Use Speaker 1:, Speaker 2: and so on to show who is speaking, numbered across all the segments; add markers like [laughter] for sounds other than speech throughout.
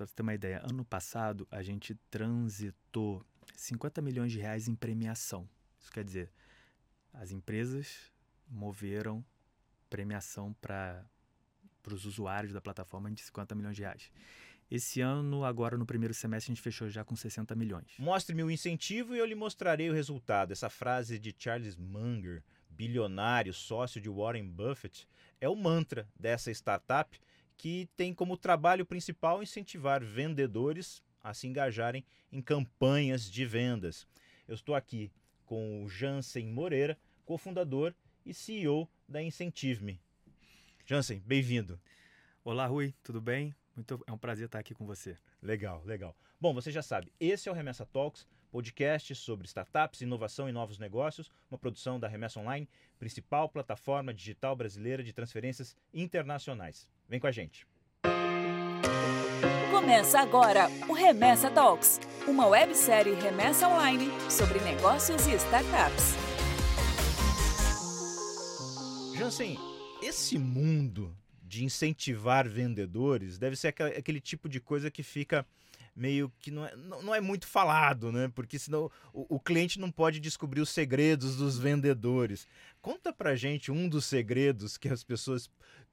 Speaker 1: Só você ter uma ideia, ano passado a gente transitou 50 milhões de reais em premiação. Isso quer dizer, as empresas moveram premiação para os usuários da plataforma de 50 milhões de reais. Esse ano, agora no primeiro semestre, a gente fechou já com 60 milhões.
Speaker 2: Mostre-me o incentivo e eu lhe mostrarei o resultado. Essa frase de Charles Munger, bilionário, sócio de Warren Buffett, é o mantra dessa startup que tem como trabalho principal incentivar vendedores a se engajarem em campanhas de vendas. Eu estou aqui com o Jansen Moreira, cofundador e CEO da Incentive-me. Jansen, bem-vindo.
Speaker 1: Olá, Rui, tudo bem? Muito, é um prazer estar aqui com você.
Speaker 2: Legal, legal. Bom, você já sabe, esse é o Remessa Talks, podcast sobre startups, inovação e novos negócios, uma produção da Remessa Online, principal plataforma digital brasileira de transferências internacionais. Vem com a gente.
Speaker 3: Começa agora o Remessa Talks, uma websérie remessa online sobre negócios e startups.
Speaker 2: Jansen, esse mundo de incentivar vendedores deve ser aquele tipo de coisa que fica meio que não é, não é muito falado, né? Porque senão o, o, cliente não pode descobrir os segredos dos vendedores. Conta pra gente um dos segredos que as pessoas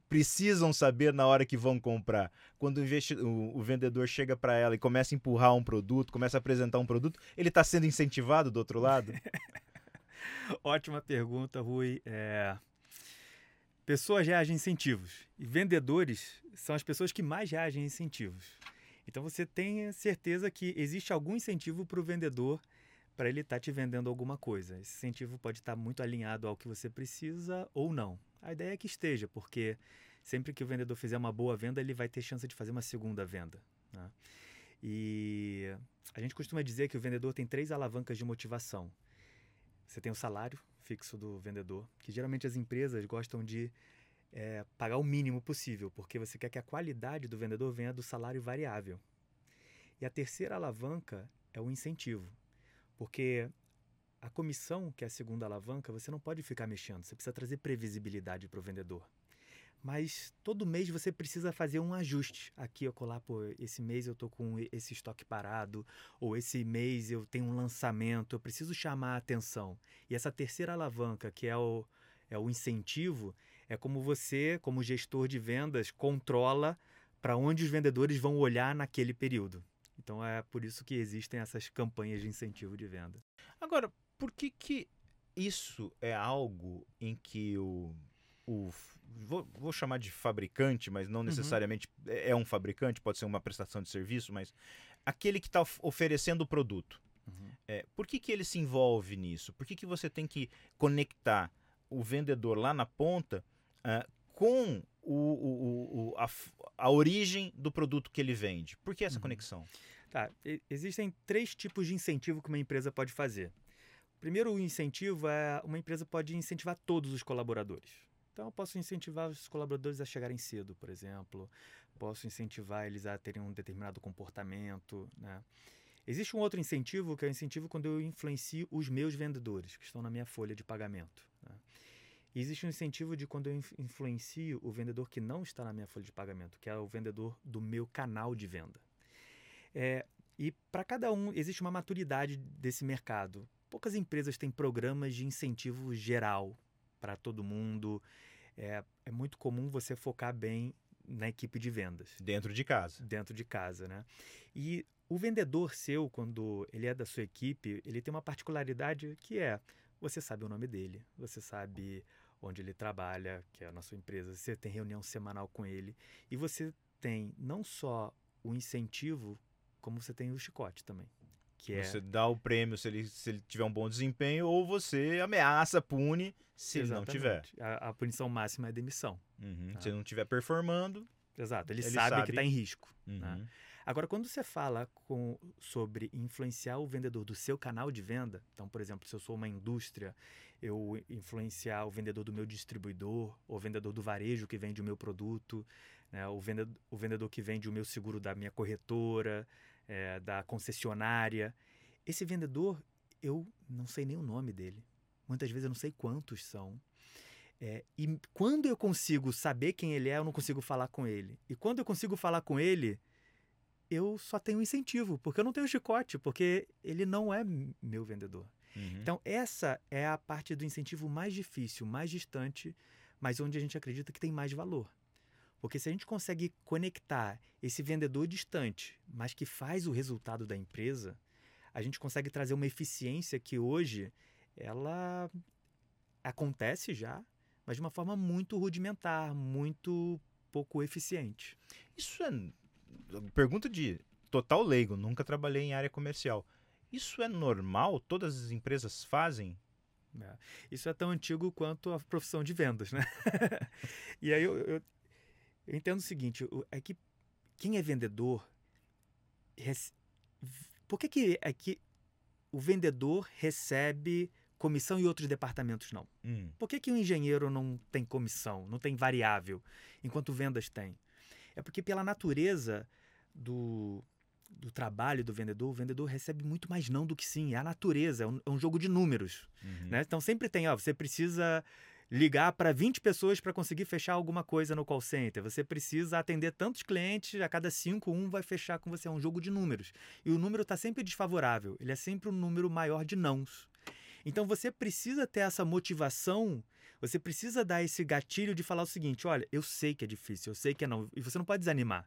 Speaker 2: precisam saber na hora que vão comprar. Quando o, o, vendedor chega para ela e começa a empurrar um produto, começa a apresentar um produto, ele está sendo incentivado do outro lado? [laughs]
Speaker 1: Ótima pergunta, Rui. É... Pessoas reagem a incentivos e vendedores são as pessoas que mais reagem a incentivos. Então você tem certeza que existe algum incentivo para o vendedor para ele estar tá te vendendo alguma coisa. Esse incentivo pode estar tá muito alinhado ao que você precisa ou não. A ideia é que esteja, porque sempre que o vendedor fizer uma boa venda, ele vai ter chance de fazer uma segunda venda. Né? E a gente costuma dizer que o vendedor tem três alavancas de motivação. Você tem o salário fixo do vendedor, que geralmente as empresas gostam de é, pagar o mínimo possível, porque você quer que a qualidade do vendedor venha do salário variável. E a terceira alavanca é o incentivo, porque a comissão, que é a segunda alavanca, você não pode ficar mexendo, você precisa trazer previsibilidade para o vendedor mas todo mês você precisa fazer um ajuste. Aqui eu colar, pô, esse mês eu tô com esse estoque parado, ou esse mês eu tenho um lançamento, eu preciso chamar a atenção. E essa terceira alavanca, que é o, é o incentivo, é como você, como gestor de vendas, controla para onde os vendedores vão olhar naquele período. Então é por isso que existem essas campanhas de incentivo de venda.
Speaker 2: Agora, por que, que isso é algo em que o o vou, vou, chamar de fabricante, mas não uhum. necessariamente uhum. é um fabricante, pode ser uma prestação de serviço, mas aquele que está oferecendo o produto. Uhum. É, por que, que ele se envolve nisso? Por que, que você tem que conectar o vendedor lá na ponta uh, com o, o, o, a, a, origem do produto que ele vende? Por que essa uhum. conexão?
Speaker 1: Tá, existem três tipos de incentivo que uma empresa pode fazer. Primeiro, o incentivo é uma empresa pode incentivar todos os colaboradores. Então, eu posso incentivar os colaboradores a chegarem cedo, por exemplo. Posso incentivar eles a terem um determinado comportamento. Né? Existe um outro incentivo, que é o incentivo quando eu influencio os meus vendedores, que estão na minha folha de pagamento. Né? Existe um incentivo de quando eu influencio o vendedor que não está na minha folha de pagamento, que é o vendedor do meu canal de venda. É, e para cada um existe uma maturidade desse mercado. Poucas empresas têm programas de incentivo geral para todo mundo. É, é muito comum você focar bem na equipe de vendas.
Speaker 2: Dentro de casa.
Speaker 1: Dentro de casa, né? E o vendedor seu, quando ele é da sua equipe, ele tem uma particularidade que é: você sabe o nome dele, você sabe onde ele trabalha, que é a nossa empresa, você tem reunião semanal com ele, e você tem não só o incentivo, como você tem o chicote também.
Speaker 2: Que é... Você dá o prêmio se ele, se ele tiver um bom desempenho ou você ameaça, pune se Exatamente. ele não tiver.
Speaker 1: A, a punição máxima é demissão.
Speaker 2: Uhum. Tá? Se ele não estiver performando.
Speaker 1: Exato, ele, ele sabe, sabe, que está em risco. Uhum. Né? Agora, quando você fala com, sobre influenciar o vendedor do seu canal de venda, então, por exemplo, se eu sou uma indústria, eu influenciar o vendedor do meu distribuidor, ou o vendedor do varejo que vende o meu produto, né? o, vendedor, o vendedor que vende o meu seguro da minha corretora, é, da concessionária. Esse vendedor, eu não sei nem o nome dele. Muitas vezes eu não sei quantos são. É, e quando eu consigo saber quem ele é, eu não consigo falar com ele. E quando eu consigo falar com ele, eu só tenho incentivo, porque eu não tenho chicote, porque ele não é meu vendedor.
Speaker 2: Uhum.
Speaker 1: Então, essa é a parte do incentivo mais difícil, mais distante, mas onde a gente acredita que tem mais valor. Porque se a gente consegue conectar esse vendedor distante, mas que faz o resultado da empresa, a gente consegue trazer uma eficiência que hoje ela acontece já, mas de uma forma muito rudimentar, muito pouco eficiente.
Speaker 2: Isso é pergunta de total leigo, nunca trabalhei em área comercial. Isso é normal? Todas as empresas fazem?
Speaker 1: É. Isso é tão antigo quanto a profissão de vendas, né? [laughs] e aí eu, eu, eu, entendo o seguinte, é que quem é vendedor, por que, que é que o vendedor recebe comissão e outros departamentos não?
Speaker 2: Hum.
Speaker 1: Por que, que o engenheiro não tem comissão, não tem variável, enquanto vendas tem? É porque pela natureza do, do trabalho do vendedor, o vendedor recebe muito mais não do que sim. É a natureza, é um, é um jogo de números.
Speaker 2: Uhum.
Speaker 1: Né? Então sempre tem, ó, você precisa ligar para 20 pessoas para conseguir fechar alguma coisa no call center. Você precisa atender tantos clientes, a cada cinco, um vai fechar com você. É um jogo de números. E o número está sempre desfavorável. Ele é sempre um número maior de nãos. Então você precisa ter essa motivação, você precisa dar esse gatilho de falar o seguinte: olha, eu sei que é difícil, eu sei que é não. E você não pode desanimar.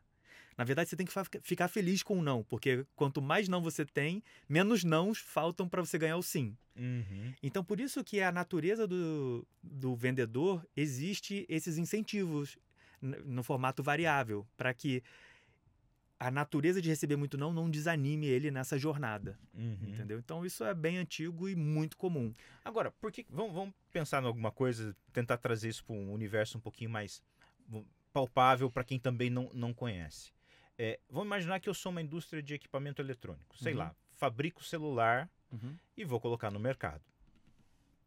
Speaker 1: Na verdade, você tem que ficar feliz com o não, porque quanto mais não você tem, menos nãos faltam para você ganhar o sim.
Speaker 2: Uhum.
Speaker 1: Então, por isso que a natureza do, do vendedor existe esses incentivos no formato variável, para que a natureza de receber muito não não desanime ele nessa jornada,
Speaker 2: uhum.
Speaker 1: entendeu? Então isso é bem antigo e muito comum.
Speaker 2: Agora, porque vamos, vamos pensar em alguma coisa, tentar trazer isso para um universo um pouquinho mais palpável para quem também não, não conhece. É, vamos imaginar que eu sou uma indústria de equipamento eletrônico. Sei
Speaker 1: Uhum.
Speaker 2: lá, fabrico celular e vou colocar no mercado.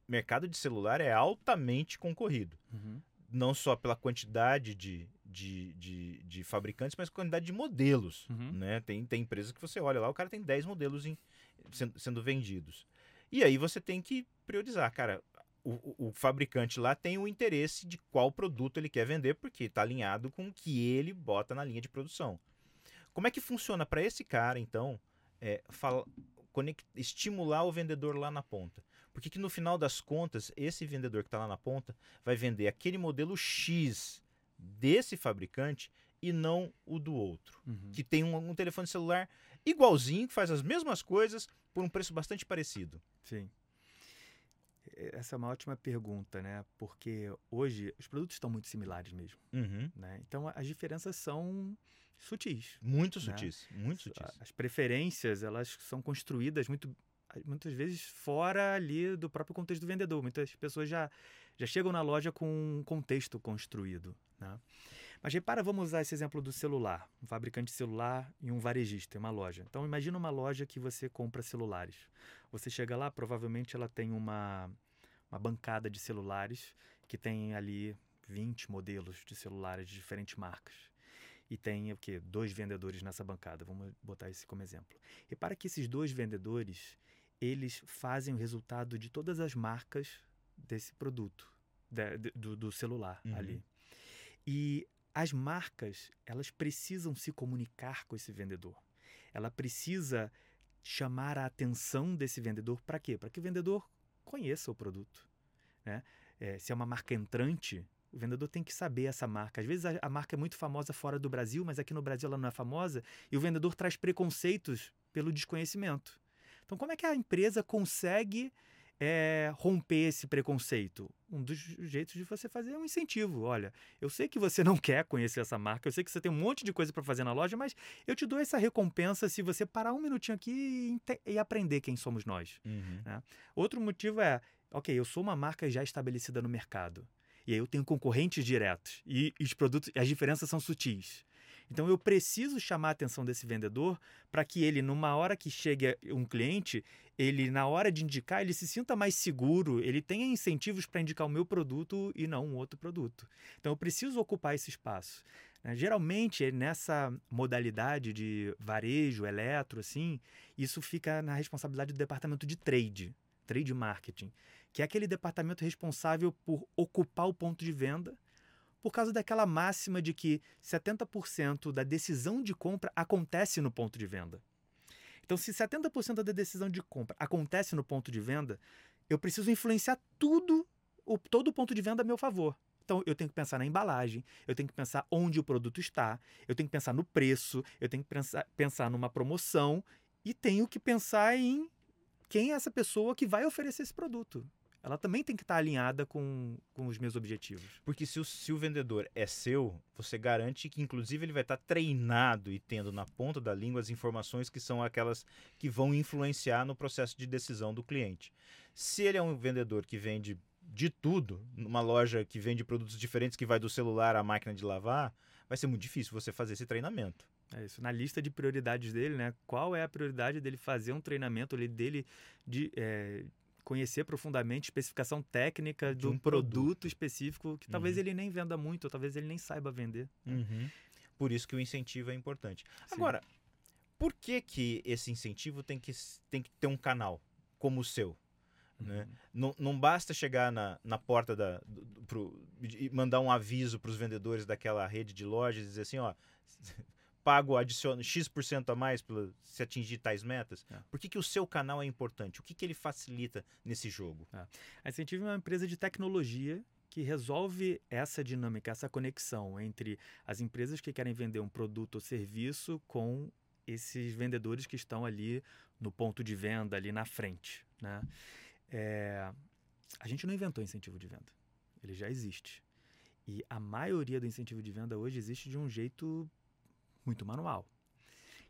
Speaker 2: Mercado de celular é altamente concorrido. Não só pela quantidade de, de, de, de fabricantes, mas quantidade de modelos.
Speaker 1: Uhum.
Speaker 2: Né? Tem, tem empresas que você olha lá, o cara tem 10 modelos em, sendo, sendo vendidos. E aí você tem que priorizar, cara. O, o, o fabricante lá tem o interesse de qual produto ele quer vender, porque está alinhado com o que ele bota na linha de produção. Como é que funciona para esse cara, então, é, fala- conect- estimular o vendedor lá na ponta? Porque que no final das contas, esse vendedor que está lá na ponta vai vender aquele modelo X desse fabricante e não o do outro.
Speaker 1: Uhum.
Speaker 2: Que tem um, um telefone celular igualzinho, que faz as mesmas coisas por um preço bastante parecido.
Speaker 1: Sim. Essa é uma ótima pergunta, né? Porque hoje os produtos estão muito similares mesmo,
Speaker 2: Uhum.
Speaker 1: né? Então as diferenças são sutis.
Speaker 2: Muito
Speaker 1: Né?
Speaker 2: sutis, muito sutis.
Speaker 1: As preferências, elas são construídas muito muitas vezes fora ali do próprio contexto do vendedor. Muitas pessoas já já chegam na loja com um contexto construído, né? Mas repara, vamos usar esse exemplo do celular, um fabricante de celular e um varejista, uma loja. Então imagina uma loja que você compra celulares. Você chega lá, provavelmente ela tem uma uma bancada de celulares que tem ali 20 modelos de celulares de diferentes marcas. E tem o quê? Dois vendedores nessa bancada. Vamos botar esse como exemplo. Repara que esses dois vendedores, eles fazem o resultado de todas as marcas desse produto, de- do, do celular
Speaker 2: Uhum.
Speaker 1: ali. E as marcas, elas precisam se comunicar com esse vendedor. Ela precisa chamar a atenção desse vendedor para quê? Para que o vendedor conheça o produto. Né? É, se é uma marca entrante, o vendedor tem que saber essa marca. Às vezes a, a marca é muito famosa fora do Brasil, mas aqui no Brasil ela não é famosa, e o vendedor traz preconceitos pelo desconhecimento. Então, como é que a empresa consegue é, romper esse preconceito? Um dos jeitos de você fazer é um incentivo. Olha, eu sei que você [laughs] não quer conhecer essa marca, eu sei que você tem um monte de coisa para fazer na loja, mas eu te dou essa recompensa se você parar um minutinho aqui e, e aprender quem somos nós.
Speaker 2: Uhum.
Speaker 1: Outro motivo é, ok, eu sou uma marca já estabelecida no mercado. E aí eu tenho concorrentes diretos. E, e os produtos, as diferenças são sutis. Então eu preciso chamar a atenção desse vendedor para que ele, numa hora que chegue um cliente, ele, na hora de indicar, ele se sinta mais seguro, ele tenha incentivos para indicar o meu produto e não um outro produto. Então eu preciso ocupar esse espaço. né? Geralmente, nessa modalidade de varejo, eletro, assim, isso fica na responsabilidade do departamento de trade, trade marketing, que é aquele departamento responsável por ocupar o ponto de venda por causa daquela máxima de que 70% da decisão de compra acontece no ponto de venda. Então, se 70% da decisão de compra acontece no ponto de venda, eu preciso influenciar tudo, o, todo o ponto de venda a meu favor. Então, eu tenho que pensar na embalagem, eu tenho que pensar onde o produto está, eu tenho que pensar no preço, eu tenho que pensar, pensar numa promoção e tenho que pensar em quem é essa pessoa que vai oferecer esse produto. Ela também tem que estar alinhada com, com os meus objetivos.
Speaker 2: Porque se o, se o vendedor é seu, você garante que, inclusive, ele vai estar treinado e tendo na ponta da língua as informações que são aquelas que vão influenciar no processo de decisão do cliente. Se ele é um vendedor que vende de tudo, numa loja que vende produtos diferentes, que vai do celular à máquina de lavar, vai ser muito difícil você fazer esse treinamento.
Speaker 1: É isso. Na lista de prioridades dele, né? Qual é a prioridade dele fazer um treinamento ali dele de é, conhecer profundamente especificação técnica de um produto, produto, específico que talvez uhum. ele nem venda muito, talvez ele nem saiba vender.
Speaker 2: Né? Uhum. Por isso que o incentivo é importante. Sim. Agora, por que que esse incentivo tem que, tem que ter um canal como o seu? Né? Uhum. Não, não basta chegar na, na porta da, do, pro, e mandar um aviso para os vendedores daquela rede de lojas e dizer assim, ó, pago adiciona X% a mais pra, se atingir tais metas. É. Por que, que o seu canal é importante? O que, que ele facilita nesse jogo? É.
Speaker 1: A Incentive é uma empresa de tecnologia que resolve essa dinâmica, essa conexão entre as empresas que querem vender um produto ou serviço com esses vendedores que estão ali no ponto de venda, ali na frente. Né? É, a gente não inventou incentivo de venda. Ele já existe. E a maioria do incentivo de venda hoje existe de um jeito muito manual.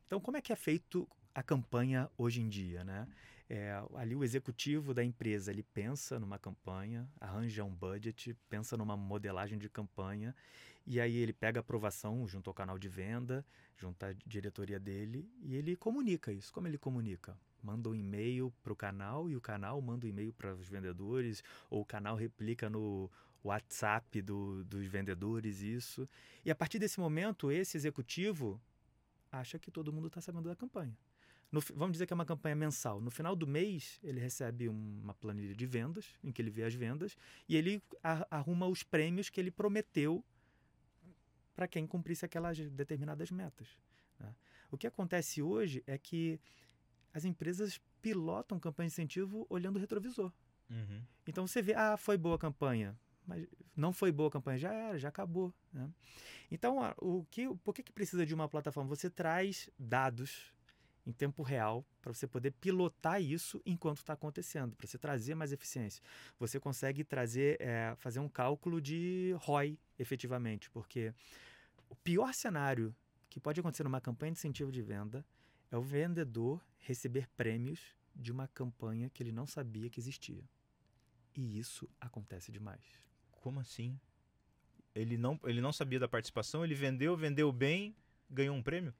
Speaker 1: Então, como é que é feito a campanha hoje em dia, né? É, ali o executivo da empresa ele pensa numa campanha, arranja um budget, pensa numa modelagem de campanha e aí ele pega a aprovação junto ao canal de venda, junto à diretoria dele e ele comunica isso. Como ele comunica? manda um e-mail para o canal e o canal manda um e-mail para os vendedores, ou o canal replica no WhatsApp do, dos vendedores isso. E a partir desse momento, esse executivo acha que todo mundo está sabendo da campanha. No, vamos dizer que é uma campanha mensal. No final do mês, ele recebe uma planilha de vendas, em que ele vê as vendas, e ele arruma os prêmios que ele prometeu para quem cumprisse aquelas determinadas metas. Né? O que acontece hoje é que as empresas pilotam campanha de incentivo olhando o retrovisor. Uhum. Então você vê, ah, foi boa a campanha, mas não foi boa a campanha, já era, já acabou. Né? Então, o que, por que, que precisa de uma plataforma? Você traz dados em tempo real para você poder pilotar isso enquanto está acontecendo, para você trazer mais eficiência. Você consegue trazer, é, fazer um cálculo de ROI efetivamente, porque o pior cenário que pode acontecer numa campanha de incentivo de venda é o vendedor receber prêmios de uma campanha que ele não sabia que existia. E isso acontece demais.
Speaker 2: Como assim? Ele não, ele não sabia da participação, ele vendeu, vendeu bem, ganhou um prêmio?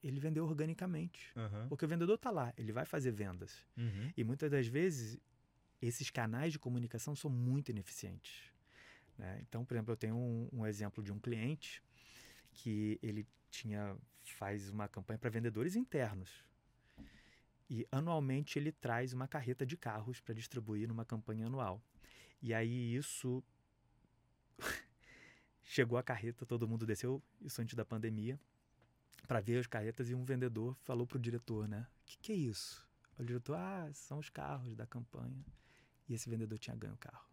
Speaker 1: Ele vendeu organicamente. Uhum. Porque o vendedor está lá, ele vai fazer vendas. Uhum. E muitas das vezes, esses canais de comunicação são muito ineficientes. Né? Então, por exemplo, eu tenho um, um exemplo de um cliente que ele tinha faz uma campanha para vendedores internos. E anualmente ele traz uma carreta de carros para distribuir numa campanha anual. E aí isso [laughs] chegou a carreta, todo mundo desceu, isso antes da pandemia, para ver as carretas e um vendedor falou pro diretor, né? O que, que é isso? O diretor, ah, são os carros da campanha. E esse vendedor tinha ganho o carro.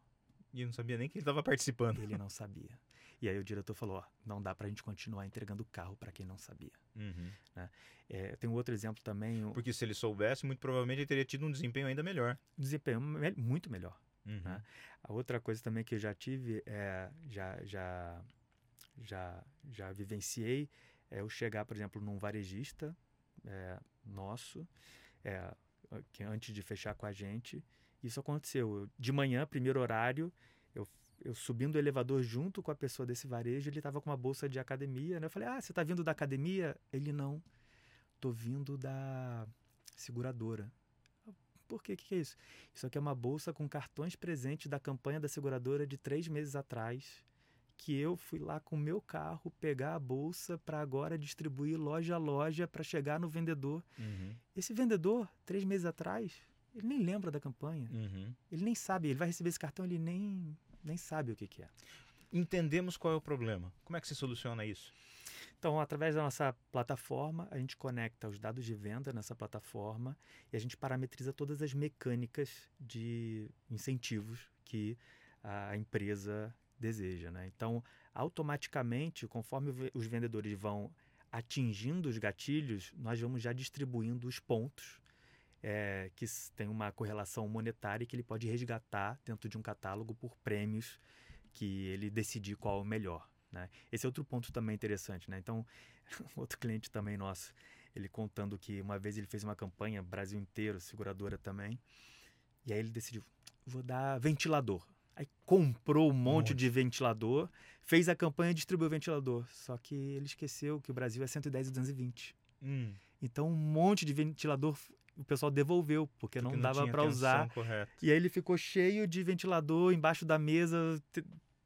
Speaker 2: E não sabia nem que ele estava participando.
Speaker 1: Ele não sabia. E aí o diretor falou: ó, não dá para a gente continuar entregando carro para quem não sabia. Uhum. Né? É, tem um outro exemplo também.
Speaker 2: Porque se ele soubesse, muito provavelmente ele teria tido um desempenho ainda melhor.
Speaker 1: Desempenho muito melhor. Uhum. Né? A outra coisa também que eu já tive, é, já, já, já, já vivenciei, é eu chegar, por exemplo, num varejista é, nosso, é, que antes de fechar com a gente, isso aconteceu. de manhã, primeiro horário, eu eu subindo o elevador junto com a pessoa desse varejo, ele estava com uma bolsa de academia, né? Eu falei, ah, você está vindo da academia? Ele, não, tô vindo da seguradora. Por quê? O que, é isso? Isso aqui é uma bolsa com cartões presentes da campanha da seguradora de três meses atrás, que eu fui lá com o meu carro pegar a bolsa para agora distribuir loja a loja para chegar no vendedor. Uhum. Esse vendedor, três meses atrás, ele nem lembra da campanha. Uhum. Ele nem sabe, ele vai receber esse cartão, ele nem nem sabe o que, que é.
Speaker 2: entendemos qual é o problema. Como é que se soluciona isso?
Speaker 1: Então, através da nossa plataforma, a gente conecta os dados de venda nessa plataforma e a gente parametriza todas as mecânicas de incentivos que a empresa deseja. Né? Então, automaticamente, conforme os vendedores vão atingindo os gatilhos, nós vamos já distribuindo os pontos é, que tem uma correlação monetária que ele pode resgatar dentro de um catálogo por prêmios que ele decidir qual é o melhor. Né? Esse é outro ponto também interessante. Né? Então, [laughs] outro cliente também nosso, ele contando que uma vez ele fez uma campanha, Brasil inteiro, seguradora também, e aí ele decidiu, vou dar ventilador. Aí comprou um monte, monte. de ventilador, fez a campanha e distribuiu o ventilador. Só que ele esqueceu que o Brasil é 110 e 220. Hum. Então, um monte de ventilador o pessoal devolveu, porque, porque não, não dava para usar. E aí ele ficou cheio de ventilador embaixo da mesa,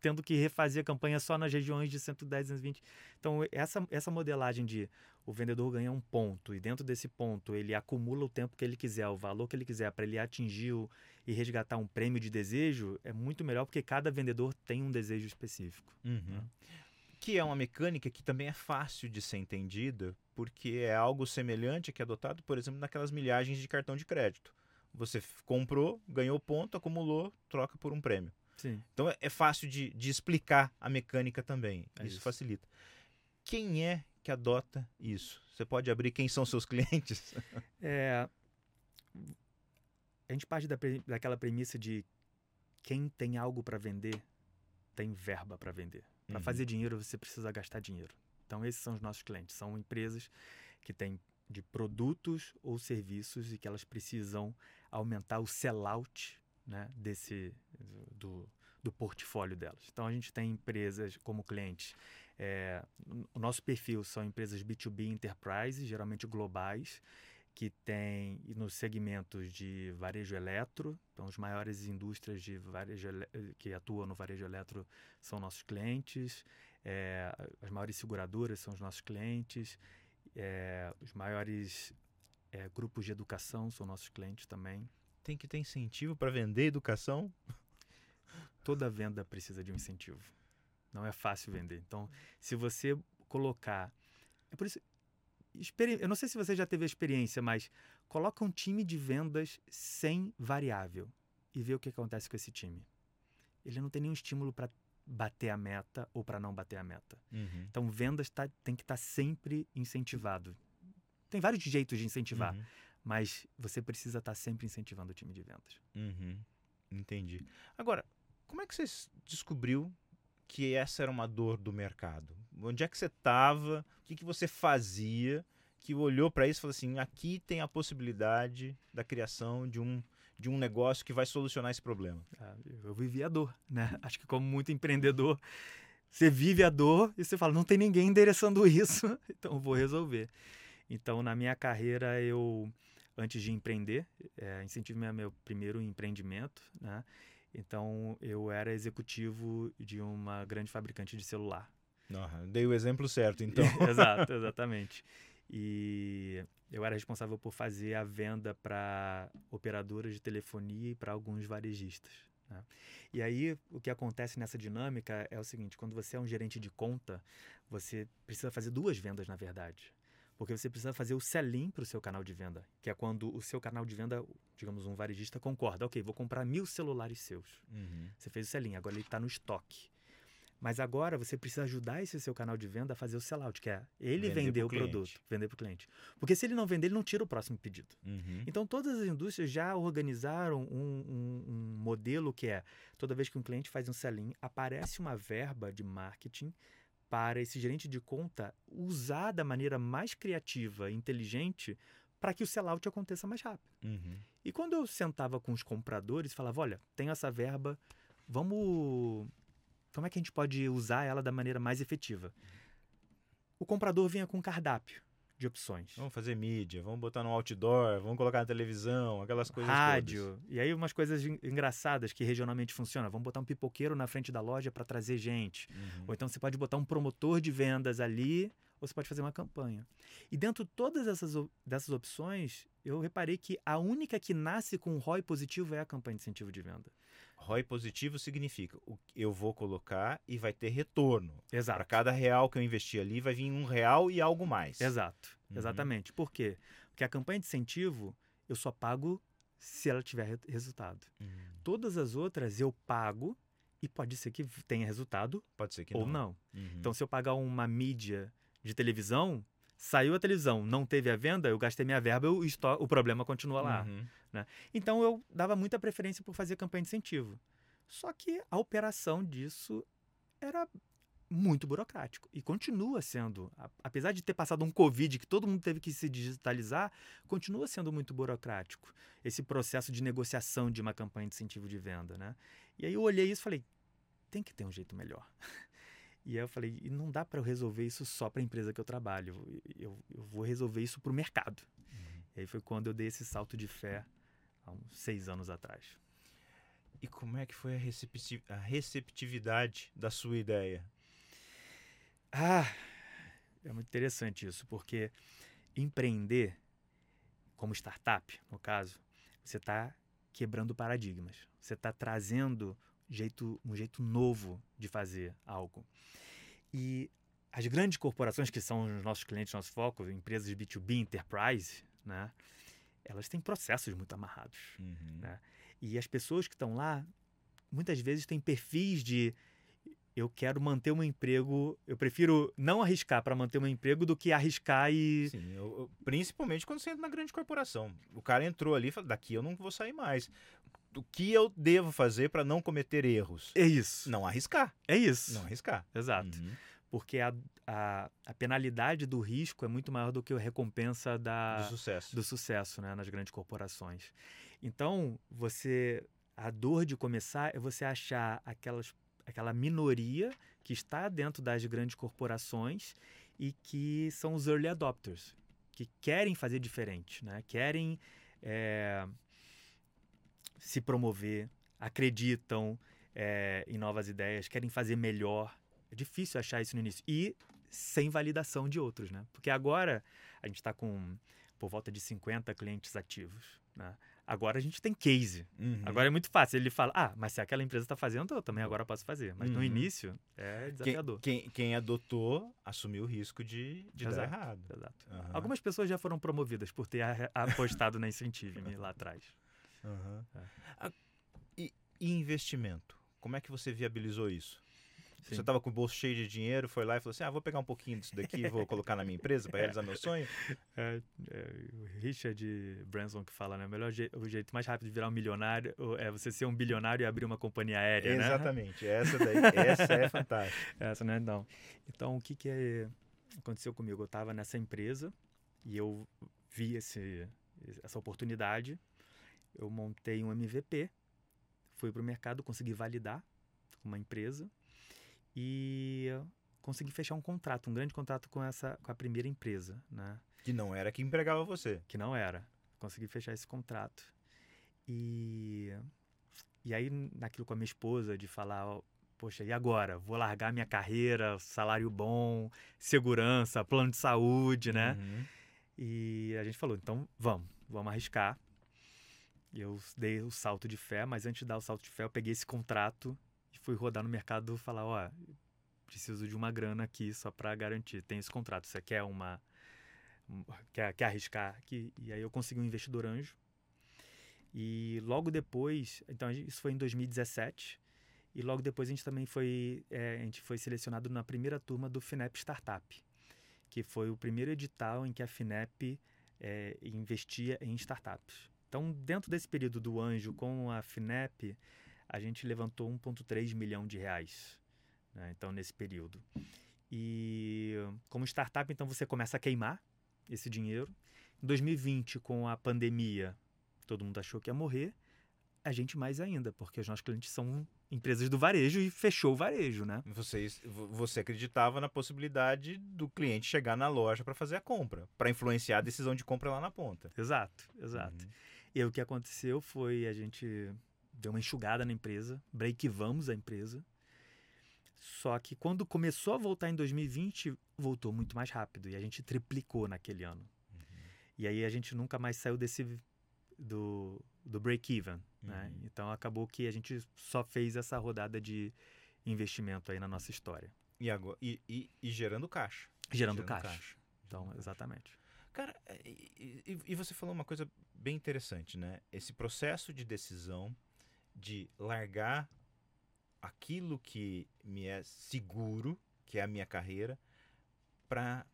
Speaker 1: tendo que refazer a campanha só nas regiões de 110, 220. Então, essa, essa modelagem de o vendedor ganha um ponto e dentro desse ponto ele acumula o tempo que ele quiser, o valor que ele quiser para ele atingir o, e resgatar um prêmio de desejo, é muito melhor porque cada vendedor tem um desejo específico.
Speaker 2: Uhum. Né? Que é uma mecânica que também é fácil de ser entendida, porque é algo semelhante que é adotado, por exemplo, naquelas milhagens de cartão de crédito. Você comprou, ganhou ponto, acumulou, troca por um prêmio.
Speaker 1: Sim.
Speaker 2: Então é, é fácil de, de explicar a mecânica também.
Speaker 1: É
Speaker 2: isso, isso facilita. Quem é que adota isso? Você pode abrir quem são seus clientes? [laughs]
Speaker 1: é, a gente parte da, daquela premissa de quem tem algo para vender tem verba para vender. Para uhum. fazer dinheiro você precisa gastar dinheiro. Então esses são os nossos clientes. São empresas que têm de produtos ou serviços e que elas precisam aumentar o sellout né, desse do, do portfólio delas. Então a gente tem empresas como clientes. É, o nosso perfil são empresas B2B enterprise, geralmente globais, que tem nos segmentos de varejo eletro, então as maiores indústrias de varejo que atuam no varejo eletro são nossos clientes, é, as maiores seguradoras são os nossos clientes, é, os maiores é, grupos de educação são nossos clientes também.
Speaker 2: Tem que ter incentivo para vender educação?
Speaker 1: Toda venda precisa de um incentivo. Não é fácil vender. Então, se você colocar, é por isso eu não sei se você já teve a experiência, mas coloca um time de vendas sem variável e vê o que acontece com esse time. Ele não tem nenhum estímulo para bater a meta ou para não bater a meta. Uhum. Então, vendas tá, tem que estar tá sempre incentivado. Tem vários jeitos de incentivar, uhum. Mas você precisa estar tá sempre incentivando o time de vendas.
Speaker 2: Uhum. Entendi. Agora, como é que você descobriu que essa era uma dor do mercado? Onde é que você estava? O que, que você fazia? Que olhou para isso e falou assim: aqui tem a possibilidade da criação de um, de um negócio que vai solucionar esse problema.
Speaker 1: Ah, eu vivi a dor, né? [laughs] Acho que como muito empreendedor, você vive a dor e você fala: não tem ninguém endereçando isso, [laughs] então vou resolver. Então, na minha carreira, eu, antes de empreender, é, incentivo meu primeiro empreendimento, né? Então, eu era executivo de uma grande fabricante de celular.
Speaker 2: Dei o exemplo certo, então. [laughs]
Speaker 1: Exato, exatamente. E eu era responsável por fazer a venda para operadoras de telefonia e para alguns varejistas. Né? E aí, o que acontece nessa dinâmica é o seguinte: quando você é um gerente de conta, você precisa fazer duas vendas, na verdade. Porque você precisa fazer o sell-in para o seu canal de venda, que é quando o seu canal de venda, digamos, um varejista concorda, ok, vou comprar mil celulares seus. Uhum. Você fez o sell-in, agora ele está no estoque. Mas agora você precisa ajudar esse seu canal de venda a fazer o sellout, que é ele vender, vender o cliente. produto, vender para o cliente. Porque se ele não vender, ele não tira o próximo pedido. Uhum. Então todas as indústrias já organizaram um, um, um, modelo que é toda vez que um cliente faz um sell-in, aparece uma verba de marketing para esse gerente de conta usar da maneira mais criativa e inteligente para que o sellout aconteça mais rápido. Uhum. E quando eu sentava com os compradores e falava, olha, tem essa verba, vamos... Como é que a gente pode usar ela da maneira mais efetiva? O comprador vinha com um cardápio de opções.
Speaker 2: Vamos fazer mídia, vamos botar no outdoor, vamos colocar na televisão, aquelas coisas
Speaker 1: Rádio.
Speaker 2: Todas.
Speaker 1: E aí umas coisas engraçadas que regionalmente funcionam. Vamos botar um pipoqueiro na frente da loja para trazer gente. Uhum. Ou então você pode botar um promotor de vendas ali, ou você pode fazer uma campanha. E dentro de todas essas dessas opções, eu reparei que a única que nasce com ROI positivo é a campanha de incentivo de venda.
Speaker 2: ROI positivo significa o que eu vou colocar e vai ter retorno. Para
Speaker 1: Exato.
Speaker 2: cada real que eu investir ali, vai vir um real e algo mais.
Speaker 1: Exato.
Speaker 2: Uhum.
Speaker 1: Exatamente. Por quê? Porque a campanha de incentivo eu só pago se ela tiver re- resultado.
Speaker 2: Hum,
Speaker 1: Todas as outras eu pago e pode ser que tenha resultado
Speaker 2: Pode ser que
Speaker 1: ou
Speaker 2: não.
Speaker 1: não.
Speaker 2: Uhum.
Speaker 1: Então, se eu pagar uma mídia de televisão, saiu a televisão, não teve a venda, eu gastei minha verba, o, esto- o problema continua lá.
Speaker 2: Uhum.
Speaker 1: Então, eu dava muita preferência por fazer campanha de incentivo. Só que a operação disso era muito burocrático e continua sendo, apesar de ter passado um Covid que todo mundo teve que se digitalizar, continua sendo muito burocrático esse processo de negociação de uma campanha de incentivo de venda, né? E aí eu olhei isso e falei, tem que ter um jeito melhor. [laughs] E aí eu falei, e não dá para eu resolver isso só para a empresa que eu trabalho, eu, eu vou resolver isso para o mercado. E aí foi quando eu dei esse salto de fé há uns seis anos atrás.
Speaker 2: E como é que foi a receptividade da sua ideia?
Speaker 1: Ah, é muito interessante isso, porque empreender como startup, no caso, você está quebrando paradigmas. Você está trazendo jeito, um jeito novo de fazer algo. E as grandes corporações, que são os nossos clientes, nosso foco, empresas B2B, enterprise, né? Elas têm processos muito amarrados.
Speaker 2: Uhum.
Speaker 1: Né? E as pessoas que estão lá, muitas vezes têm perfis de eu quero manter um emprego, eu prefiro não arriscar para manter um emprego do que arriscar e
Speaker 2: Sim, eu- eu- principalmente quando você entra na grande corporação. O cara entrou ali e falou: daqui eu não vou sair mais. O que eu devo fazer para não cometer erros?
Speaker 1: é isso.
Speaker 2: Não arriscar.
Speaker 1: É isso.
Speaker 2: Não arriscar.
Speaker 1: Exato.
Speaker 2: Uhum.
Speaker 1: Porque a, a, a penalidade do risco é muito maior do que a recompensa da,
Speaker 2: Do sucesso.
Speaker 1: do sucesso né, nas grandes corporações. Então, você a dor de começar é você achar aquelas, aquela minoria que está dentro das grandes corporações e que são os early adopters, que querem fazer diferente, né? querem é, se promover, acreditam é, em novas ideias, querem fazer melhor. É difícil achar isso no início. E sem validação de outros, né? Porque agora a gente está com por volta de 50 clientes ativos. Né? Agora a gente tem case.
Speaker 2: Uhum.
Speaker 1: Agora é muito fácil. Ele fala, ah, mas se aquela empresa está fazendo, eu também agora posso fazer. Mas no
Speaker 2: Uhum.
Speaker 1: início é
Speaker 2: quem,
Speaker 1: desafiador.
Speaker 2: quem, quem adotou assumiu o risco de, de dar
Speaker 1: Exato.
Speaker 2: errado.
Speaker 1: Exato.
Speaker 2: Aham.
Speaker 1: Algumas pessoas já foram promovidas por ter apostado na Incentive-me lá atrás.
Speaker 2: Aham.
Speaker 1: É.
Speaker 2: E, e investimento? Como é que você viabilizou isso?
Speaker 1: Sim.
Speaker 2: Você estava com o bolso cheio de dinheiro, foi lá e falou assim: ah, vou pegar um pouquinho disso daqui e vou [laughs] colocar na minha empresa para realizar meu sonho?
Speaker 1: É, é, o Richard Branson que fala, né? O melhor je- o jeito mais rápido de virar um milionário é você ser um bilionário e abrir uma companhia aérea, né?
Speaker 2: Exatamente. Essa daí, [laughs] essa é fantástica.
Speaker 1: Essa, né? Então, então o que, que é- aconteceu comigo? Eu estava nessa empresa e eu vi esse, essa oportunidade. Eu montei um MVP, fui para o mercado, consegui validar uma empresa e consegui fechar um contrato, um grande contrato com essa com a primeira empresa, né?
Speaker 2: Que não era que empregava você.
Speaker 1: que não era. Consegui fechar esse contrato. E, e aí, naquilo com a minha esposa, de falar, poxa, e agora? Vou largar minha carreira, salário bom, segurança, plano de saúde, né?
Speaker 2: Uhum.
Speaker 1: E a gente falou, então vamos, vamos arriscar. Eu dei o salto de fé, mas antes de dar o salto de fé, eu peguei esse contrato e fui rodar no mercado falar, ó, preciso de uma grana aqui só para garantir. Tem esse contrato, você quer uma um- quer, quer arriscar aqui? E aí eu consegui um investidor anjo. E logo depois, então isso foi em 2017, e logo depois a gente também foi, é, a gente foi selecionado na primeira turma do FINEP Startup, que foi o primeiro edital em que a FINEP é, investia em startups. Então, dentro desse período do anjo com a FINEP, a gente levantou 1,3 milhão de reais. né? Então, nesse período. E como startup, então você começa a queimar esse dinheiro. Em 2020, com a pandemia, todo mundo achou que ia morrer. A gente mais ainda, porque os nossos clientes são empresas do varejo e fechou o varejo, né?
Speaker 2: Vocês, vo- você acreditava na possibilidade do cliente chegar na loja para fazer a compra, para influenciar a decisão de compra lá na ponta.
Speaker 1: Exato, exato.
Speaker 2: Uhum.
Speaker 1: E aí, o que aconteceu foi a gente deu uma enxugada na empresa, break vamos a empresa. Só que quando começou a voltar em 2020, voltou muito mais rápido e a gente triplicou naquele ano.
Speaker 2: Uhum.
Speaker 1: E aí a gente nunca mais saiu desse do, do break-even, né?
Speaker 2: Uhum.
Speaker 1: Então acabou que a gente só fez essa rodada de investimento aí na nossa história,
Speaker 2: E, agora, e, e- e gerando caixa.
Speaker 1: gerando, caixa. Então,
Speaker 2: Gerando caixa. Cara, é, e, e- e você falou uma coisa bem interessante, né? Esse processo de decisão de largar aquilo que me é seguro, que é a minha carreira, para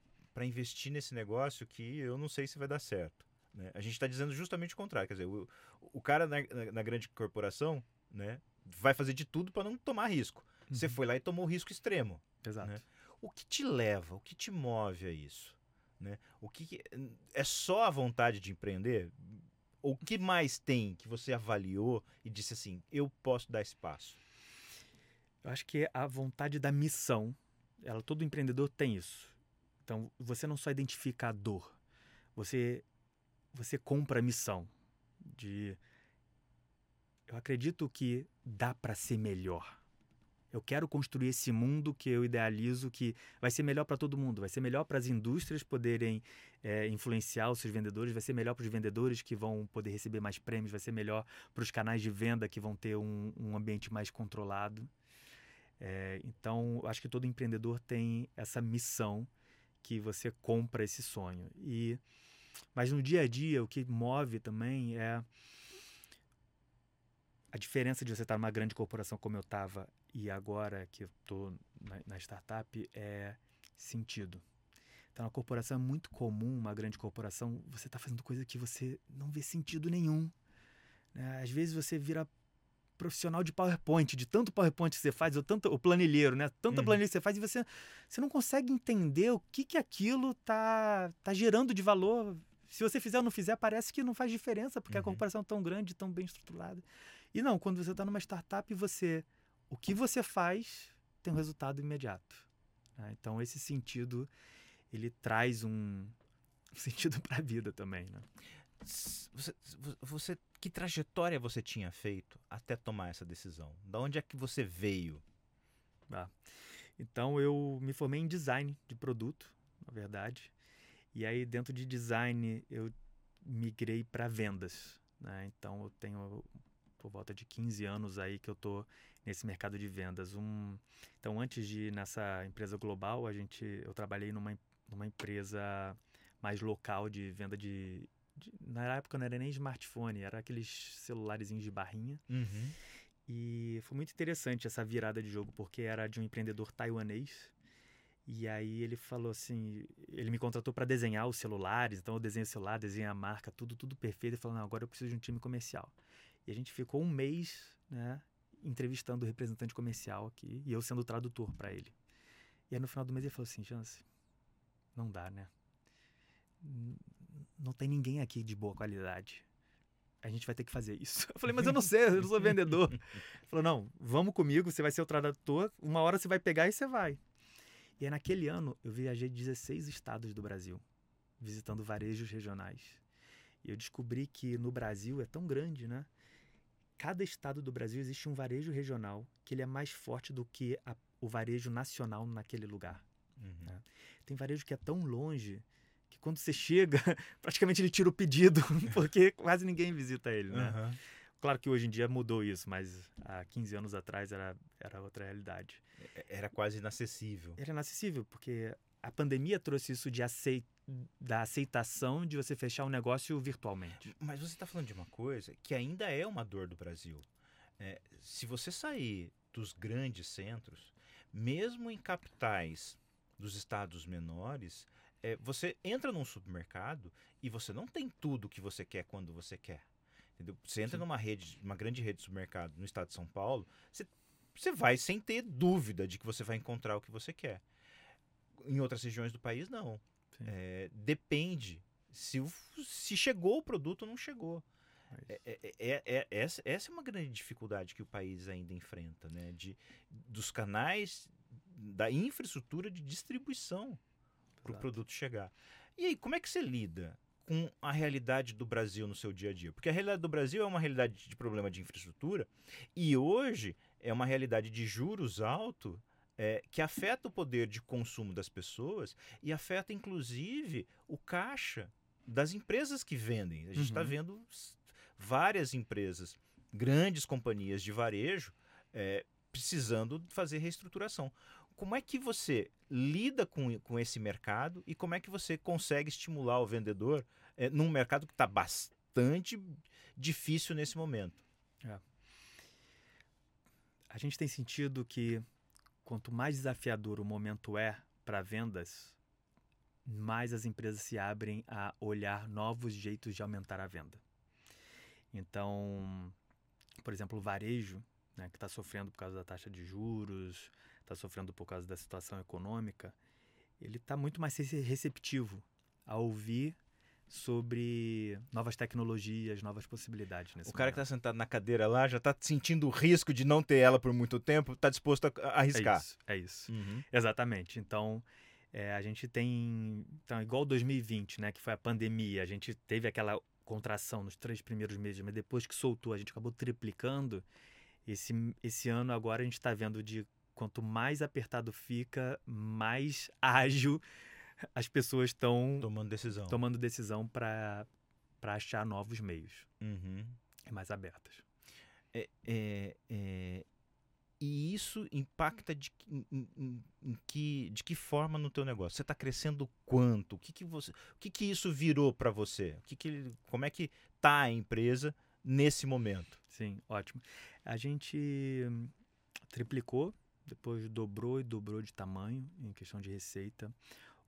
Speaker 2: investir nesse negócio que eu não sei se vai dar certo. né? A gente está dizendo justamente o contrário. Quer dizer, o, o cara na, na- na grande corporação né, vai fazer de tudo para não tomar risco. Você
Speaker 1: Uhum.
Speaker 2: foi lá e tomou o risco extremo.
Speaker 1: Exato.
Speaker 2: né? O que te leva, o que te move a isso? Né? O que que- é só a vontade de empreender? O que mais tem que você avaliou e disse assim, eu posso dar esse passo?
Speaker 1: Eu acho que a vontade da missão, ela todo empreendedor tem isso. Então, você não só identifica a dor, você você compra a missão de eu acredito que dá para ser melhor. Eu quero construir esse mundo que eu idealizo que vai ser melhor para todo mundo, vai ser melhor para as indústrias poderem é, influenciar os seus vendedores, vai ser melhor para os vendedores que vão poder receber mais prêmios, vai ser melhor para os canais de venda que vão ter um, um ambiente mais controlado. É, então, acho que todo empreendedor tem essa missão que você compra esse sonho. E mas no dia a dia o que move também é a diferença de você estar numa grande corporação como eu estava e agora que eu estou na, na startup é sentido. Então, na corporação é muito comum, uma grande corporação, você está fazendo coisa que você não vê sentido nenhum. né? Às vezes você vira profissional de PowerPoint, de tanto PowerPoint que você faz, ou tanto o planilheiro, né? Tanta
Speaker 2: Uhum.
Speaker 1: planilha que você faz e você, você não consegue entender o que que aquilo tá tá gerando de valor. Se você fizer ou não fizer, parece que não faz diferença, porque a
Speaker 2: Uhum.
Speaker 1: corporação é tão grande, tão bem estruturada. E não, quando você está numa startup, você o que você faz tem um resultado imediato. né? Então esse sentido ele traz um [laughs] sentido para a vida também, né?
Speaker 2: Você, você- que trajetória você tinha feito até tomar essa decisão? Da onde é que você veio?
Speaker 1: Então eu me formei em design de produto, na verdade. E aí dentro de design eu migrei para vendas, né? Então eu tenho por volta de 15 anos aí que eu tô nesse mercado de vendas. Um, então antes de ir nessa empresa global, a gente eu trabalhei numa, numa empresa mais local de venda de, de- na época não era nem smartphone, era aqueles celularezinhos de barrinha. E foi muito interessante essa virada de jogo, porque era de um empreendedor taiwanês. E aí ele falou assim, ele me contratou para desenhar os celulares, então eu desenho o celular, desenho a marca, tudo, tudo perfeito. Ele falou, não, agora eu preciso de um time comercial. E a gente ficou um mês, né, entrevistando o representante comercial aqui, e eu sendo tradutor para ele. E aí no final do mês ele falou assim, Chance, não dá, né? Não tem ninguém aqui de boa qualidade. A gente vai ter que fazer isso. [laughs] Eu falei, mas eu não sei, eu não sou vendedor. Ele falou, não, vamos comigo, você vai ser o tradutor, uma hora você vai pegar e você vai. E aí, naquele ano, eu viajei 16 estados do Brasil, visitando varejos regionais. E eu descobri que no Brasil é tão grande, né? Cada estado do Brasil existe um varejo regional que ele é mais forte do que a- o varejo nacional naquele lugar.
Speaker 2: Uhum.
Speaker 1: Tem varejo que é tão longe que quando você chega, [laughs] praticamente ele tira o pedido, [laughs] porque quase ninguém visita ele, né?
Speaker 2: Aham.
Speaker 1: Claro que hoje em dia mudou isso, mas há 15 anos atrás era, era outra realidade.
Speaker 2: É- Era quase inacessível.
Speaker 1: Era inacessível, porque a pandemia trouxe isso de acei da aceitação de você fechar um negócio virtualmente.
Speaker 2: Mas você está falando de uma coisa que ainda é uma dor do Brasil. É, se você sair dos grandes centros, mesmo em capitais dos estados menores, é, você entra num supermercado e você não tem tudo que você quer quando você quer. Entendeu? Você entra
Speaker 1: Sim.
Speaker 2: numa rede, uma grande rede de supermercado no estado de São Paulo, você, você vai sem ter dúvida de que você vai encontrar o que você quer. Em outras regiões do país, não. É, depende se, se chegou o produto ou não chegou.
Speaker 1: É.
Speaker 2: É- é- é- é- essa, essa é uma grande dificuldade que o país ainda enfrenta, né? De, dos canais, da infraestrutura de distribuição para o produto chegar. E aí, como é que você lida com a realidade do Brasil no seu dia a dia? Porque a realidade do Brasil é uma realidade de problema de infraestrutura e hoje é uma realidade de juros altos é, que afeta o poder de consumo das pessoas e afeta, inclusive, o caixa das empresas que vendem. A gente está
Speaker 1: Uhum.
Speaker 2: vendo várias empresas, grandes companhias de varejo, é, precisando fazer reestruturação. Como é que você lida com, com esse mercado e como é que você consegue estimular o vendedor é, num mercado que está bastante difícil nesse momento?
Speaker 1: A gente tem sentido que quanto mais desafiador o momento é para vendas, mais as empresas se abrem a olhar novos jeitos de aumentar a venda. Então, por exemplo, o varejo, né, que está sofrendo por causa da taxa de juros, está sofrendo por causa da situação econômica, ele está muito mais rece- receptivo a ouvir sobre novas tecnologias, novas possibilidades nesse
Speaker 2: O cara que
Speaker 1: momento.
Speaker 2: está sentado na cadeira lá já está sentindo o risco de não ter ela por muito tempo, está disposto a, a arriscar.
Speaker 1: É isso, é isso.
Speaker 2: Uhum.
Speaker 1: Exatamente. Então, é, a gente tem. Então, igual 2020, né? Que foi a pandemia. A gente teve aquela contração nos três primeiros meses, mas depois que soltou, a gente acabou triplicando. Esse, esse ano agora a gente está vendo de quanto mais apertado fica, mais [laughs] ágil as pessoas estão
Speaker 2: Tomando decisão.
Speaker 1: tomando decisão para achar novos meios
Speaker 2: Uhum.
Speaker 1: mais abertas.
Speaker 2: É, é, é, e isso impacta de, que- em, em- em- que, de que forma no teu negócio? Você está crescendo quanto? O que, que, você, o que, que isso virou para você? O que que, como é que tá a empresa nesse momento?
Speaker 1: Sim, ótimo. A gente triplicou, depois dobrou e dobrou de tamanho em questão de receita.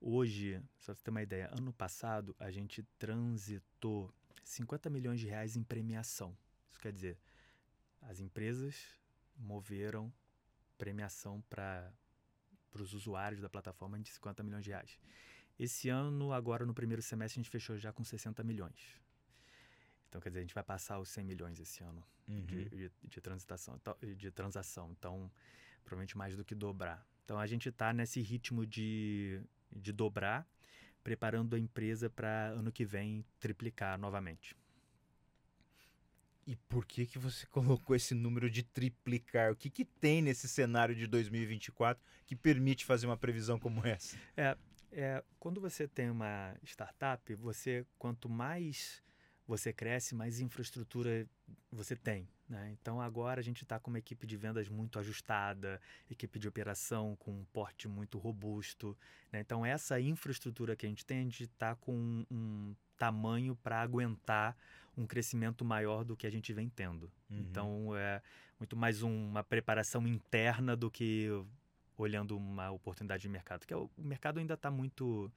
Speaker 1: Hoje, só pra você ter uma ideia, ano passado a gente transitou 50 milhões de reais em premiação. Isso quer dizer, as empresas moveram premiação para os usuários da plataforma de 50 milhões de reais. Esse ano, agora no primeiro semestre, a gente fechou já com 60 milhões. Então, quer dizer, a gente vai passar os 100 milhões esse ano
Speaker 2: Uhum.
Speaker 1: de, de, de transitação, então- de transação. Então, provavelmente mais do que dobrar. Então, a gente está nesse ritmo de, de dobrar, preparando a empresa para ano que vem triplicar novamente.
Speaker 2: E por que que você [laughs] colocou esse número de triplicar? O que que tem nesse cenário de 2024 que permite fazer uma previsão como essa?
Speaker 1: É, quando você tem uma startup, você quanto mais você cresce, mais infraestrutura você tem. Né? Então agora a gente está com uma equipe de vendas muito ajustada, equipe de operação com um porte muito robusto. né? Então essa infraestrutura que a gente tem, a gente está com um, um tamanho para aguentar um crescimento maior do que a gente vem tendo.
Speaker 2: Uhum.
Speaker 1: Então é muito mais uma preparação interna do que olhando uma oportunidade de mercado, porque o o mercado ainda está muito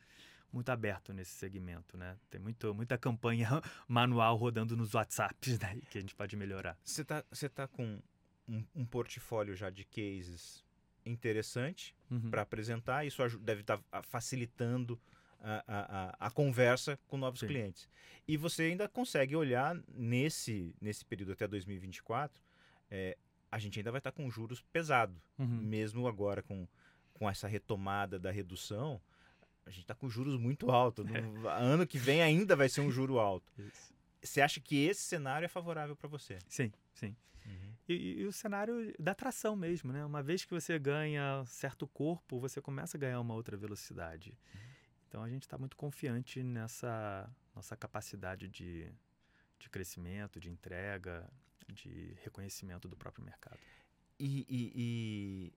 Speaker 1: muito aberto nesse segmento, né? Tem muito, muita campanha [laughs] manual rodando nos WhatsApps, né? Que a gente pode melhorar.
Speaker 2: Você tá, você tá com um, um portfólio já de cases interessante
Speaker 1: Uhum.
Speaker 2: para apresentar. Isso deve estar facilitando a, a, a, a conversa com novos
Speaker 1: Sim.
Speaker 2: clientes. E você ainda consegue olhar nesse, nesse período até 2024, é, a gente ainda vai estar com juros pesado,
Speaker 1: Uhum.
Speaker 2: mesmo agora com, com essa retomada da redução. A gente está com juros muito altos. No- [laughs] Ano que vem ainda vai ser um juro alto.
Speaker 1: Isso.
Speaker 2: Você acha que esse cenário é favorável para você?
Speaker 1: Sim, sim. E, e- e o cenário da tração mesmo, né? Uma vez que você ganha certo corpo, você começa a ganhar uma outra velocidade. Então a gente está muito confiante nessa nossa capacidade de, de crescimento, de entrega, de reconhecimento do próprio mercado.
Speaker 2: E, e- e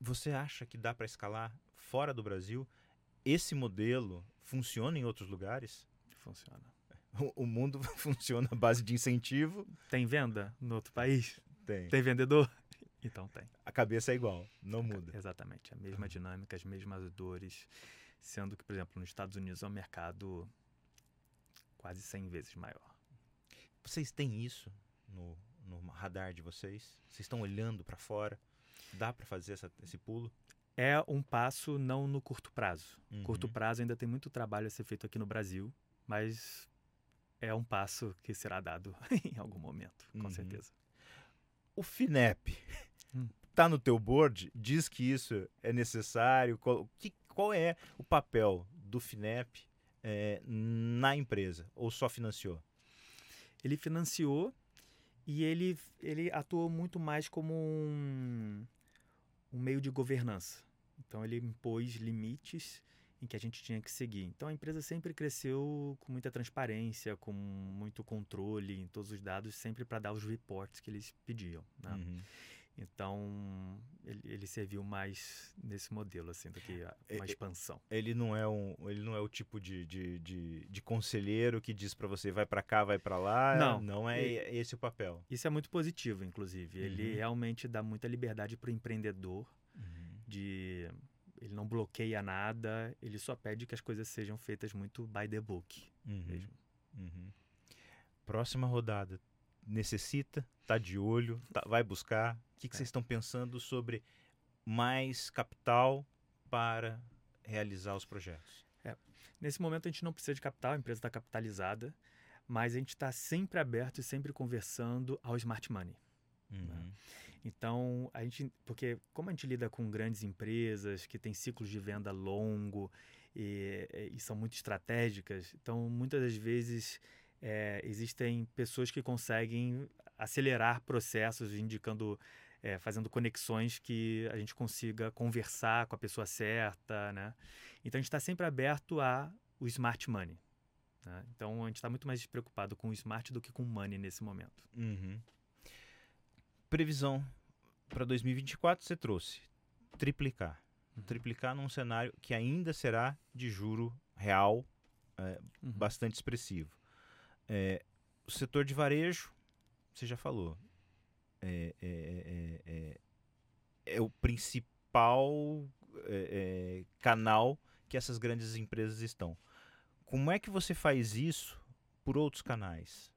Speaker 2: você acha que dá para escalar fora do Brasil? Esse modelo funciona em outros lugares?
Speaker 1: Funciona.
Speaker 2: O, o mundo [laughs] funciona à base de incentivo?
Speaker 1: Tem venda no outro país?
Speaker 2: Tem.
Speaker 1: Tem vendedor? [laughs] Então tem.
Speaker 2: A cabeça é igual, não muda.
Speaker 1: Exatamente. A mesma dinâmica, as mesmas dores. Sendo que, por exemplo, nos Estados Unidos é um mercado quase 100 vezes maior.
Speaker 2: Vocês têm isso no, no radar de vocês? Vocês estão olhando para fora? Dá para fazer essa- esse pulo?
Speaker 1: É um passo não no curto prazo.
Speaker 2: Uhum.
Speaker 1: Curto prazo ainda tem muito trabalho a ser feito aqui no Brasil, mas é um passo que será dado [laughs] em algum momento, com
Speaker 2: Uhum.
Speaker 1: certeza.
Speaker 2: O FINEP [laughs]
Speaker 1: Hum.
Speaker 2: tá no teu board? Diz que isso é necessário? Qual, que, qual é o papel do FINEP eh, na empresa? Ou só financiou?
Speaker 1: Ele financiou e ele, ele atuou muito mais como um, um meio de governança. Então ele impôs limites em que a gente tinha que seguir. Então a empresa sempre cresceu com muita transparência, com muito controle em todos os dados, sempre para dar os reports que eles pediam. Né? Uhum. Então ele, ele, serviu mais nesse modelo assim do que uma expansão.
Speaker 2: Ele não é um, ele não é o tipo de, de, de, de conselheiro que diz para você vai para cá, vai para lá. Não, não é ele, esse o papel.
Speaker 1: Isso é muito positivo, inclusive. Uhum. Ele realmente dá muita liberdade para o empreendedor uhum. de ele não bloqueia nada, ele só pede que as coisas sejam feitas muito by the book uhum. mesmo.
Speaker 2: Uhum. Próxima rodada. Necessita, tá de olho, tá, vai buscar. O que, que é. vocês estão pensando sobre mais capital para realizar os projetos?
Speaker 1: É. Nesse momento a gente não precisa de capital, a empresa está capitalizada, mas a gente está sempre aberto e sempre conversando ao smart money. Né? Uhum. Né? Então, a gente, porque como a gente lida com grandes empresas que têm ciclos de venda longo e, e são muito estratégicas, então muitas das vezes é, existem pessoas que conseguem acelerar processos, indicando, é, fazendo conexões que a gente consiga conversar com a pessoa certa, né? Então a gente está sempre aberto a o smart money. Né? Então a gente está muito mais preocupado com o smart do que com o money nesse momento.
Speaker 2: Uhum. Previsão para 2024 você trouxe triplicar. Uhum. Triplicar num cenário que ainda será de juro real é, uhum. bastante expressivo. É, o setor de varejo, você já falou, é, é, é, é, é o principal canal que essas grandes empresas estão. Como é que você faz isso por outros canais?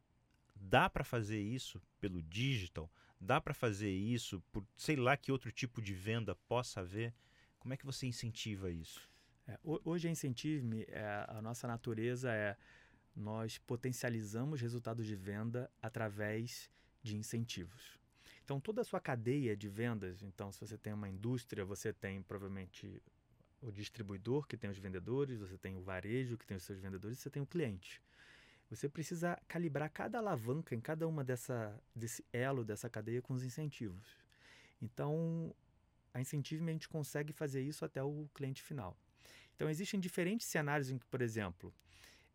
Speaker 2: Dá para fazer isso pelo digital? Dá para fazer isso por sei lá que outro tipo de venda possa haver? Como é que você incentiva isso?
Speaker 1: É, hoje a Incentive, é, a nossa natureza é nós potencializamos resultados de venda através de incentivos. Então, toda a sua cadeia de vendas, então, se você tem uma indústria, você tem provavelmente o distribuidor, que tem os vendedores, você tem o varejo, que tem os seus vendedores, você tem o cliente. Você precisa calibrar cada alavanca em cada uma dessa desse elo dessa cadeia com os incentivos. Então, a Incentive a gente consegue fazer isso até o cliente final. Então, existem diferentes cenários em que, por exemplo,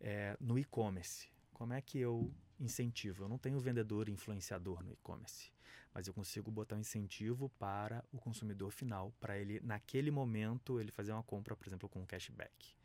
Speaker 1: é, no e-commerce, como é que eu incentivo? Eu não tenho vendedor influenciador no e-commerce, mas eu consigo botar um incentivo para o consumidor final, para ele, naquele momento, ele fazer uma compra, por exemplo, com cashback.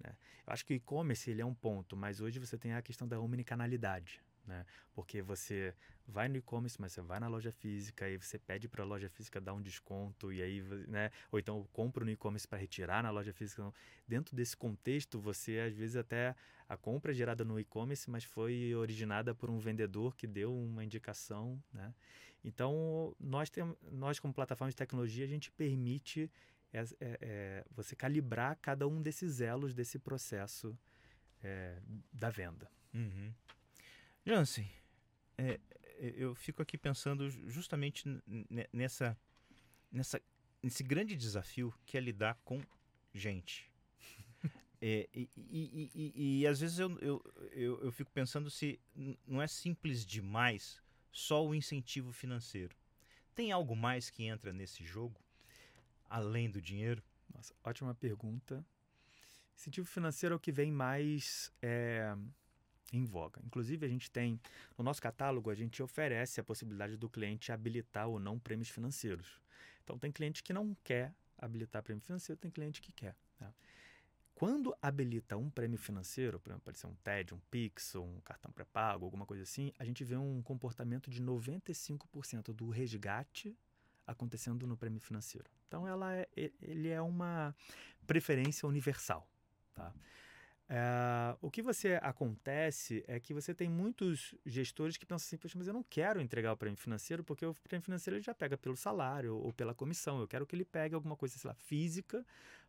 Speaker 1: Né? Eu acho que o e-commerce ele é um ponto, mas hoje você tem a questão da omnicanalidade. Né? Porque você vai no e-commerce, mas você vai na loja física e você pede para a loja física dar um desconto e aí, né? Ou então compra no e-commerce para retirar na loja física. Então, dentro desse contexto, você às vezes até a compra é gerada no e-commerce, mas foi originada por um vendedor que deu uma indicação, né? Então, nós temos, nós como plataforma de tecnologia, a gente permite é, é, você calibrar cada um desses elos desse processo é, da venda.
Speaker 2: Uhum. Jansen, é, é, eu fico aqui pensando justamente nessa, nessa, nesse grande desafio que é lidar com gente. [laughs] É, e, e, e, e, às vezes eu, eu, eu, eu, fico pensando se não é simples demais só o incentivo financeiro. Tem algo mais que entra nesse jogo? além do dinheiro?
Speaker 1: Nossa, ótima pergunta. Incentivo financeiro é o que vem mais é, em voga. Inclusive, a gente tem, no nosso catálogo, a gente oferece a possibilidade do cliente habilitar ou não prêmios financeiros. Então, tem cliente que não quer habilitar prêmio financeiro, tem cliente que quer. Né? Quando habilita um prêmio financeiro, por exemplo, pode ser um TED, um Pix, um cartão pré-pago, alguma coisa assim, a gente vê um comportamento de 95% do resgate acontecendo no prêmio financeiro. Então, ela é, ele é uma preferência universal. Tá? É, o que você acontece é que você tem muitos gestores que pensam assim, Poxa, mas eu não quero entregar o prêmio financeiro porque o prêmio financeiro ele já pega pelo salário ou pela comissão. Eu quero que ele pegue alguma coisa, sei lá, física,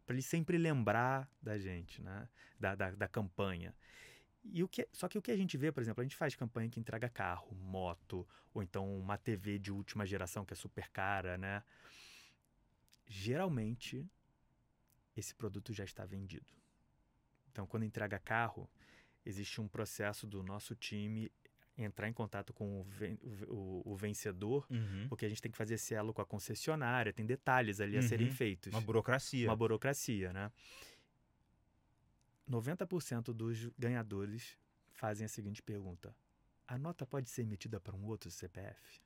Speaker 1: para ele sempre lembrar da gente, né? da, da, da campanha. E o que, só que o que a gente vê, por exemplo, a gente faz campanha que entrega carro, moto, ou então uma TV de última geração que é super cara, né? Geralmente, esse produto já está vendido. Então, quando entrega carro, existe um processo do nosso time entrar em contato com o, ven- o- o vencedor,
Speaker 2: Uhum.
Speaker 1: porque a gente tem que fazer esse elo com a concessionária, tem detalhes ali a serem
Speaker 2: Uhum.
Speaker 1: feitos.
Speaker 2: Uma burocracia.
Speaker 1: Uma burocracia, né? 90% dos ganhadores fazem a seguinte pergunta: a nota pode ser emitida para um outro CPF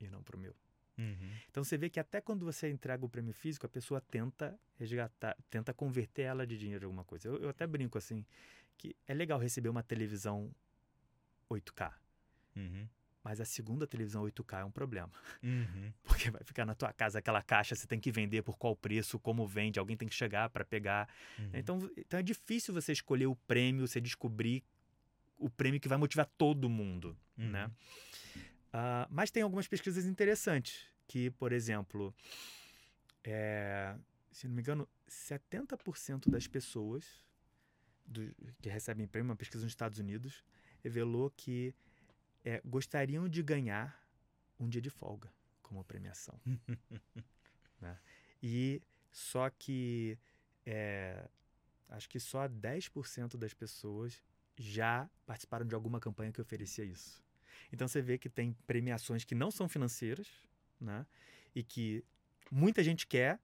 Speaker 1: e não para o meu?
Speaker 2: Uhum.
Speaker 1: Então você vê que até quando você entrega o prêmio físico, a pessoa tenta resgatar, tenta converter ela de dinheiro em alguma coisa. Eu, eu até brinco assim, que é legal receber uma televisão 8K,
Speaker 2: Uhum.
Speaker 1: mas a segunda televisão 8K é um problema.
Speaker 2: Uhum. [laughs]
Speaker 1: Porque vai ficar na tua casa aquela caixa, você tem que vender por qual preço, como vende, alguém tem que chegar para pegar.
Speaker 2: Uhum.
Speaker 1: Então, então é difícil você escolher o prêmio, você descobrir o prêmio que vai motivar todo mundo,
Speaker 2: Uhum.
Speaker 1: né? Ah, mas tem algumas pesquisas interessantes, que, por exemplo, é, se não me engano, 70% das pessoas do- que recebem prêmio, uma pesquisa nos Estados Unidos, revelou que é, gostariam de ganhar um dia de folga como premiação. [laughs] né? E só que é, acho que só 10% das pessoas já participaram de alguma campanha que oferecia isso. Então você vê que tem premiações que não são financeiras, né? E que muita gente quer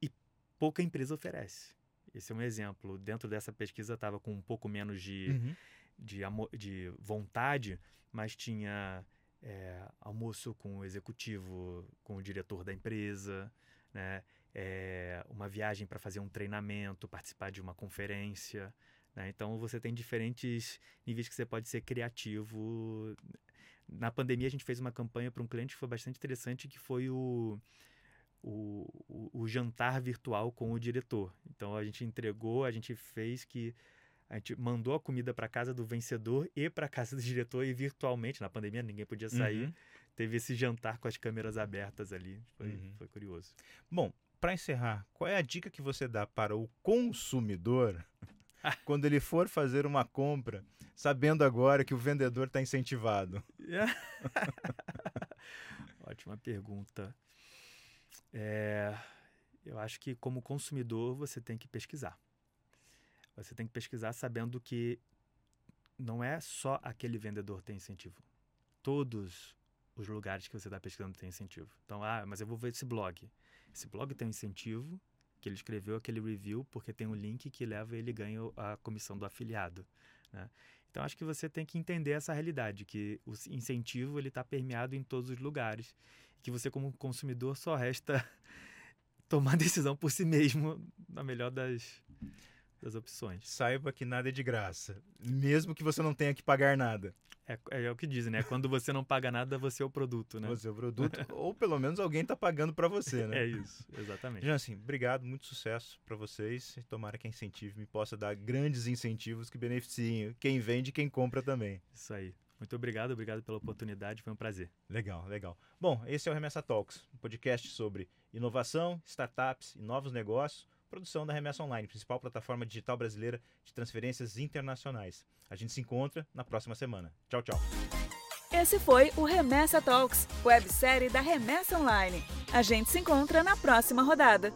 Speaker 1: e pouca empresa oferece. Esse é um exemplo. Dentro dessa pesquisa estava com um pouco menos de,
Speaker 2: Uhum.
Speaker 1: de, amo- de vontade, mas tinha é, almoço com o executivo, com o diretor da empresa, né? É, uma viagem para fazer um treinamento, participar de uma conferência. Né? Então você tem diferentes níveis que você pode ser criativo. Na pandemia a gente fez uma campanha para um cliente que foi bastante interessante, que foi o, o, o- o jantar virtual com o diretor. Então a gente entregou, a gente fez que a gente mandou a comida para casa do vencedor e para casa do diretor e virtualmente na pandemia ninguém podia sair.
Speaker 2: Uhum.
Speaker 1: Teve esse jantar com as câmeras abertas ali. Foi,
Speaker 2: Uhum.
Speaker 1: foi curioso.
Speaker 2: Bom, para encerrar, qual é a dica que você dá para o consumidor [laughs] quando ele for fazer uma compra, sabendo agora que o vendedor está incentivado? [laughs]
Speaker 1: Ótima pergunta. É, eu acho que como consumidor você tem que pesquisar. Você tem que pesquisar sabendo que não é só aquele vendedor tem incentivo. Todos os lugares que você está pesquisando têm incentivo. Então, ah, mas eu vou ver esse blog. Esse blog tem um incentivo que ele escreveu aquele review porque tem um link que leva ele ganha a comissão do afiliado. né? Então acho que você tem que entender essa realidade, que o incentivo ele está permeado em todos os lugares, que você como consumidor só resta [laughs] tomar decisão por si mesmo na melhor das, das opções.
Speaker 2: Saiba que nada é de graça, mesmo que você não tenha que pagar nada.
Speaker 1: É, é o que dizem, né? Quando você não paga nada, você é o produto, né?
Speaker 2: Você é o produto, [laughs] ou pelo menos alguém está pagando para você, né?
Speaker 1: É isso, exatamente.
Speaker 2: Jansen, obrigado, muito sucesso para vocês. Tomara que a Incentive me possa dar grandes incentivos que beneficiem quem vende e quem compra também.
Speaker 1: Isso aí. Muito obrigado, obrigado pela oportunidade, foi um prazer.
Speaker 2: Legal, legal. Bom, esse é o Remessa Talks, um podcast sobre inovação, startups e novos negócios, produção da Remessa Online, principal plataforma digital brasileira de transferências internacionais. A gente se encontra na próxima semana. Tchau, tchau.
Speaker 3: Esse foi o Remessa Talks, websérie da Remessa Online. A gente se encontra na próxima rodada.